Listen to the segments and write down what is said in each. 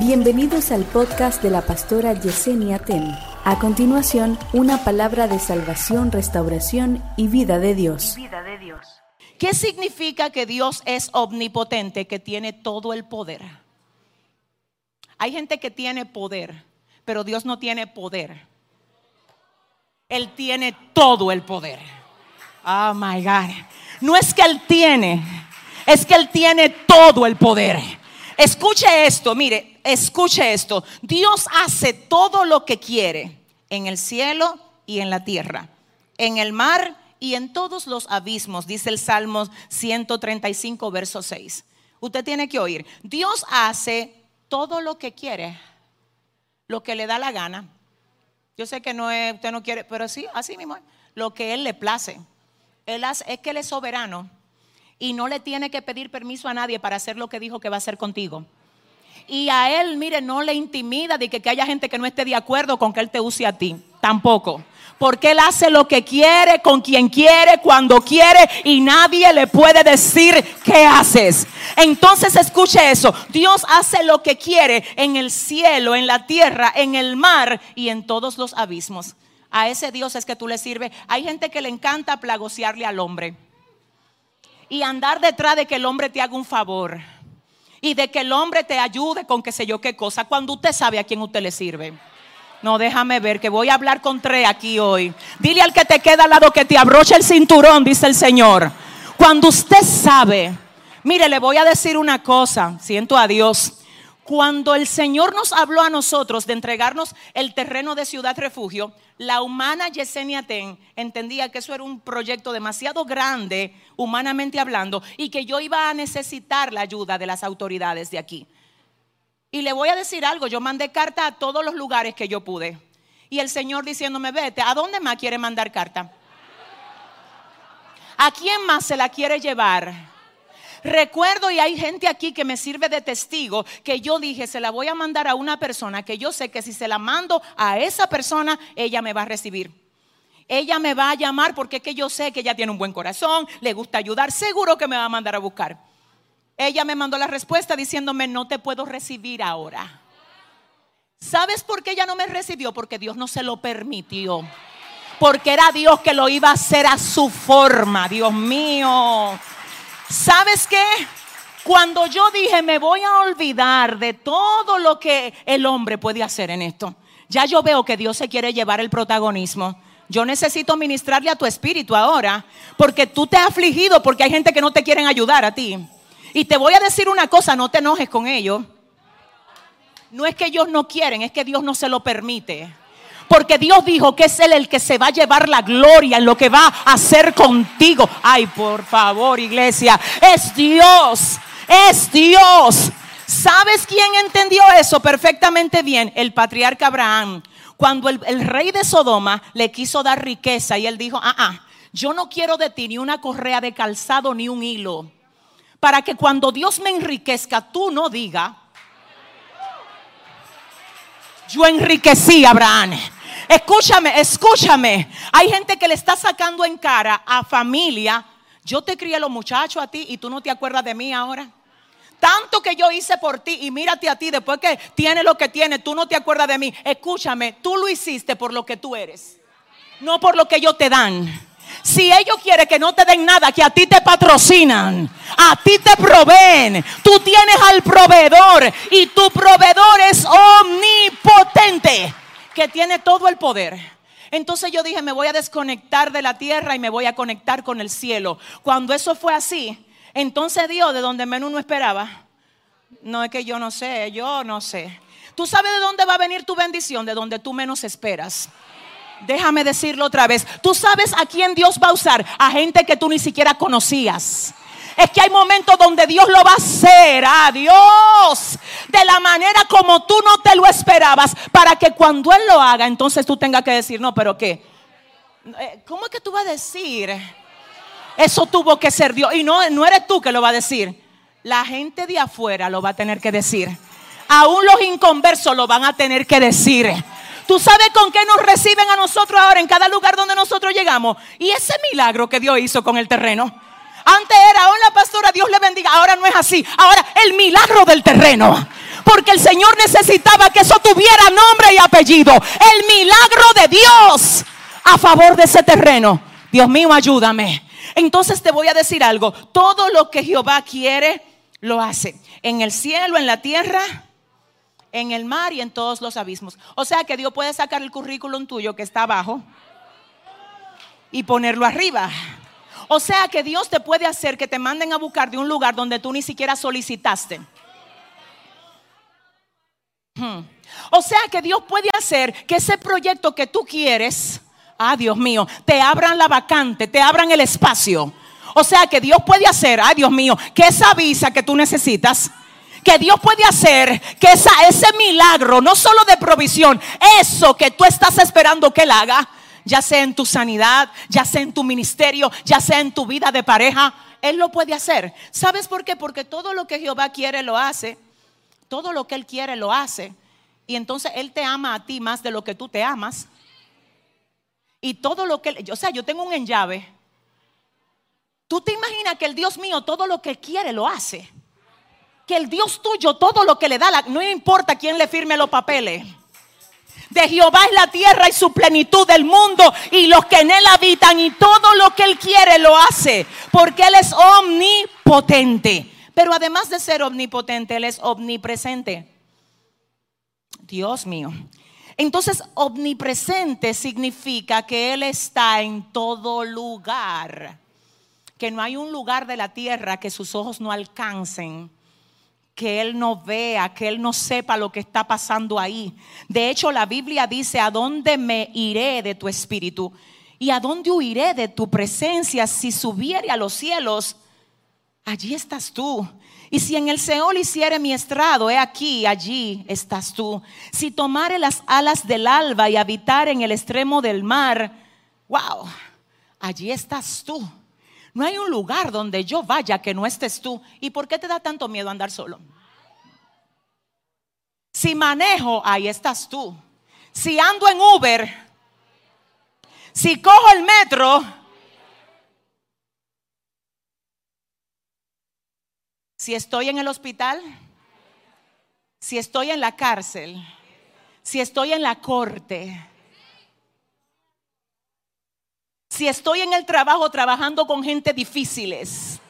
Bienvenidos al podcast de la pastora Yesenia Ten. A continuación, una palabra de salvación, restauración y vida de Dios. ¿Qué significa que Dios es omnipotente, que tiene todo el poder? Hay gente que tiene poder, pero Dios no tiene poder. Él tiene todo el poder. Oh my God. No es que Él tiene, es que Él tiene todo el poder. Escuche esto, mire, escuche esto. Dios hace todo lo que quiere en el cielo y en la tierra, en el mar y en todos los abismos, dice el Salmo 135, verso 6. Usted tiene que oír, Dios hace todo lo que quiere, lo que le da la gana. Yo sé que no es, usted no quiere, pero sí, así mismo, lo que Él le place. Él hace, es que Él es soberano y no le tiene que pedir permiso a nadie para hacer lo que dijo que va a hacer contigo. Y a él, mire, no le intimida de que, haya gente que no esté de acuerdo con que él te use a ti. Tampoco. Porque él hace lo que quiere, con quien quiere, cuando quiere, y nadie le puede decir qué haces. Entonces escuche eso. Dios hace lo que quiere en el cielo, en la tierra, en el mar y en todos los abismos. A ese Dios es que tú le sirves. Hay gente que le encanta plagosearle al hombre y andar detrás de que el hombre te haga un favor y de que el hombre te ayude con qué sé yo qué cosa, cuando usted sabe a quién usted le sirve. No, déjame ver que voy a hablar con tres aquí hoy. Dile al que te queda al lado que te abroche el cinturón, dice el Señor. Cuando usted sabe, mire, le voy a decir una cosa, siento a Dios. Cuando el Señor nos habló a nosotros de entregarnos el terreno de Ciudad Refugio, la humana Yesenia Ten entendía que eso era un proyecto demasiado grande, humanamente hablando, y que yo iba a necesitar la ayuda de las autoridades de aquí. Y le voy a decir algo, yo mandé carta a todos los lugares que yo pude. Y el Señor diciéndome, vete, ¿a dónde más quiere mandar carta? ¿A quién más se la quiere llevar? Recuerdo y hay gente aquí que me sirve de testigo que yo dije, se la voy a mandar a una persona que yo sé que si se la mando a esa persona, ella me va a recibir. Ella me va a llamar porque es que yo sé que ella tiene un buen corazón, le gusta ayudar, seguro que me va a mandar a buscar. Ella me mandó la respuesta diciéndome, no te puedo recibir ahora. ¿Sabes por qué ella no me recibió? Porque Dios no se lo permitió. Porque era Dios que lo iba a hacer a su forma, Dios mío. ¿Sabes qué? Cuando yo dije, me voy a olvidar de todo lo que el hombre puede hacer en esto, ya yo veo que Dios se quiere llevar el protagonismo. Yo necesito ministrarle a tu espíritu ahora, porque tú te has afligido porque hay gente que no te quieren ayudar a ti. Y te voy a decir una cosa, no te enojes con ellos. No es que ellos no quieren, es que Dios no se lo permite. Porque Dios dijo que es Él el que se va a llevar la gloria en lo que va a hacer contigo. Ay, por favor, iglesia. Es Dios. Es Dios. ¿Sabes quién entendió eso perfectamente bien? El patriarca Abraham. Cuando el, rey de Sodoma le quiso dar riqueza y él dijo, ah, ah, yo no quiero de ti ni una correa de calzado ni un hilo. Para que cuando Dios me enriquezca, tú no digas, yo enriquecí a Abraham. Escúchame, escúchame. Hay gente que le está sacando en cara a familia. Yo te crié los muchachos a ti y tú no te acuerdas de mí ahora. Tanto que yo hice por ti y mírate a ti después que tiene lo que tiene, tú no te acuerdas de mí. Escúchame, tú lo hiciste por lo que tú eres, no por lo que ellos te dan. Si ellos quieren que no te den nada, que a ti te patrocinan, a ti te proveen, tú tienes al proveedor y tu proveedor es omnipotente, que tiene todo el poder. Entonces yo dije, me voy a desconectar de la tierra y me voy a conectar con el cielo. Cuando eso fue así, entonces Dios, de donde menos no esperaba, no es que yo no sé, yo no sé. ¿Tú sabes de dónde va a venir tu bendición? De donde tú menos esperas. Déjame decirlo otra vez. Tú sabes a quién Dios va a usar. A gente que tú ni siquiera conocías. Es que hay momentos donde Dios lo va a hacer. A Dios. De la manera como tú no te lo esperabas. Para que cuando Él lo haga, entonces tú tengas que decir, no, pero ¿qué? ¿Cómo es que tú vas a decir? Eso tuvo que ser Dios. Y no, no eres tú que lo va a decir. La gente de afuera lo va a tener que decir. Aún los inconversos lo van a tener que decir. ¿Tú sabes con qué nos reciben a nosotros ahora en cada lugar donde nosotros llegamos? Y ese milagro que Dios hizo con el terreno. Antes era, hola pastora, Dios le bendiga. Ahora no es así. Ahora el milagro del terreno. porque el Señor necesitaba que eso tuviera nombre y apellido. El milagro de Dios a favor de ese terreno. Dios mío, ayúdame. Entonces te voy a decir algo. Todo lo que Jehová quiere, lo hace. En el cielo, en la tierra, en el mar y en todos los abismos. O sea que Dios puede sacar el currículum tuyo que está abajo y ponerlo arriba. O sea que Dios te puede hacer que te manden a buscar de un lugar donde tú ni siquiera solicitaste. Hmm. O sea que Dios puede hacer que ese proyecto que tú quieres, ah Dios mío, te abran la vacante, te abran el espacio. O sea que Dios puede hacer, ay Dios mío, que esa visa que tú necesitas, que Dios puede hacer que esa, ese milagro, no solo de provisión, eso que tú estás esperando que Él haga, ya sea en tu sanidad, ya sea en tu ministerio, ya sea en tu vida de pareja, Él lo puede hacer. ¿Sabes por qué? Porque todo lo que Jehová quiere lo hace, todo lo que Él quiere lo hace, y entonces Él te ama a ti más de lo que tú te amas. Y todo lo que, o sea, yo tengo un enllave. Tú te imaginas que el Dios mío todo lo que quiere lo hace que el Dios tuyo todo lo que le da, no importa quién le firme los papeles. De Jehová es la tierra y su plenitud del mundo y los que en él habitan y todo lo que él quiere lo hace, porque él es omnipotente. Pero además de ser omnipotente, él es omnipresente. Dios mío. Entonces, omnipresente significa que Él está en todo lugar. Que no hay un lugar de la tierra que sus ojos no alcancen que Él no vea, que Él no sepa lo que está pasando ahí. De hecho, la Biblia dice, ¿a dónde me iré de tu espíritu? ¿Y a dónde huiré de tu presencia? Si subiere a los cielos, allí estás tú. Y si en el Seol hiciere mi estrado, he aquí, allí estás tú. Si tomare las alas del alba y habitar en el extremo del mar, wow, allí estás tú. No hay un lugar donde yo vaya que no estés tú. ¿Y por qué te da tanto miedo andar solo? Si manejo, ahí estás tú. Si ando en Uber, si cojo el metro, si estoy en el hospital, si estoy en la cárcel, si estoy en la corte, si estoy en el trabajo trabajando con gente difíciles,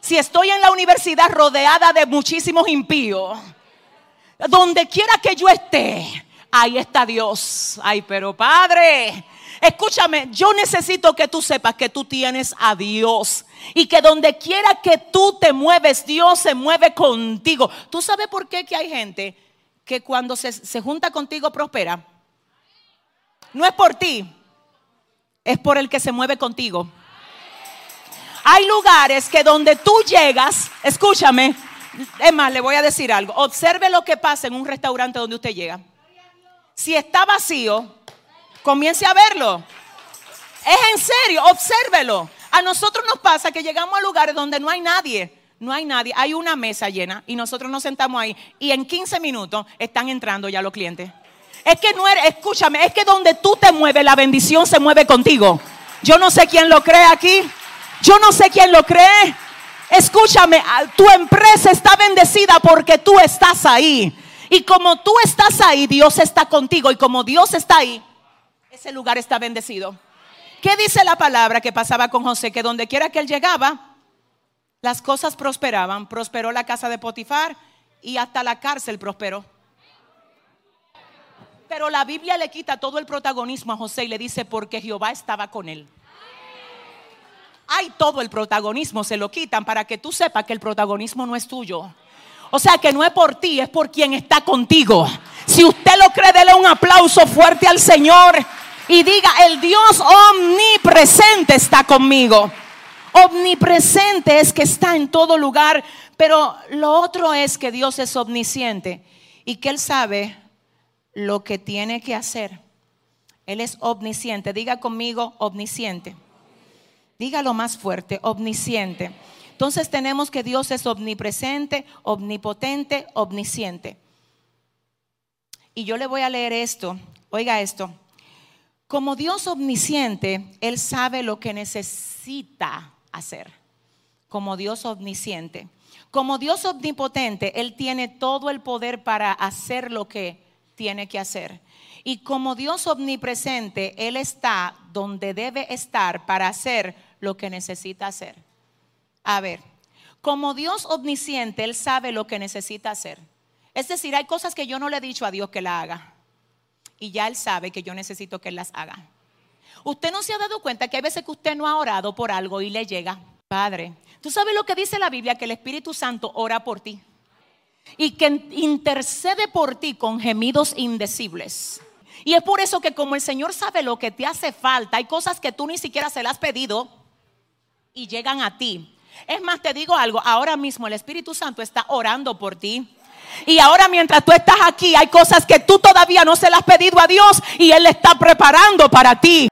si estoy en la universidad rodeada de muchísimos impíos, donde quiera que yo esté, ahí está Dios. Ay, pero Padre, escúchame, yo necesito que tú sepas que tú tienes a Dios y que donde quiera que tú te mueves, Dios se mueve contigo. ¿Tú sabes por qué que hay gente que cuando se, se junta contigo prospera? No es por ti, es por el que se mueve contigo. Hay lugares que donde tú llegas, escúchame, es más, le voy a decir algo. Observe lo que pasa en un restaurante donde usted llega. Si está vacío, comience a verlo. Es en serio, obsérvelo. A nosotros nos pasa que llegamos a lugares donde no hay nadie. No hay nadie, hay una mesa llena y nosotros nos sentamos ahí y en 15 minutos están entrando ya los clientes. Es que no eres, escúchame, es que donde tú te mueves, la bendición se mueve contigo. Yo no sé quién lo cree aquí. Yo no sé quién lo cree. Escúchame, tu empresa está bendecida porque tú estás ahí. Y como tú estás ahí, Dios está contigo. Y como Dios está ahí, ese lugar está bendecido. ¿Qué dice la palabra que pasaba con José? Que donde quiera que él llegaba, las cosas prosperaban. Prosperó la casa de Potifar y hasta la cárcel prosperó. Pero la Biblia le quita todo el protagonismo a José y le dice, porque Jehová estaba con él. Hay todo el protagonismo, se lo quitan para que tú sepas que el protagonismo no es tuyo. O sea que no es por ti, es por quien está contigo. Si usted lo cree, dele un aplauso fuerte al Señor y diga, el Dios omnipresente está conmigo. Omnipresente es que está en todo lugar, pero lo otro es que Dios es omnisciente y que Él sabe lo que tiene que hacer. Él es omnisciente. Diga conmigo, omnisciente. Dígalo más fuerte, omnisciente. Entonces tenemos que Dios es omnipresente, omnipotente, omnisciente. Y yo le voy a leer esto. Oiga esto. Como Dios omnisciente, Él sabe lo que necesita hacer. Como Dios omnisciente. Como Dios omnipotente, Él tiene todo el poder para hacer lo que tiene que hacer. Y como Dios omnipresente, Él está donde debe estar para hacer lo que necesita hacer. A ver, como Dios omnisciente, Él sabe lo que necesita hacer. Es decir, hay cosas que yo no le he dicho a Dios que la haga. Y ya Él sabe que yo necesito que Él las haga. Usted no se ha dado cuenta que hay veces que usted no ha orado por algo y le llega. Padre, ¿tú sabes lo que dice la Biblia? Que el Espíritu Santo ora por ti. Y que intercede por ti con gemidos indecibles. Y es por eso que como el Señor sabe lo que te hace falta, hay cosas que tú ni siquiera se las has pedido y llegan a ti. Es más, te digo algo, ahora mismo el Espíritu Santo está orando por ti. Y ahora mientras tú estás aquí, hay cosas que tú todavía no se las has pedido a Dios y Él está preparando para ti.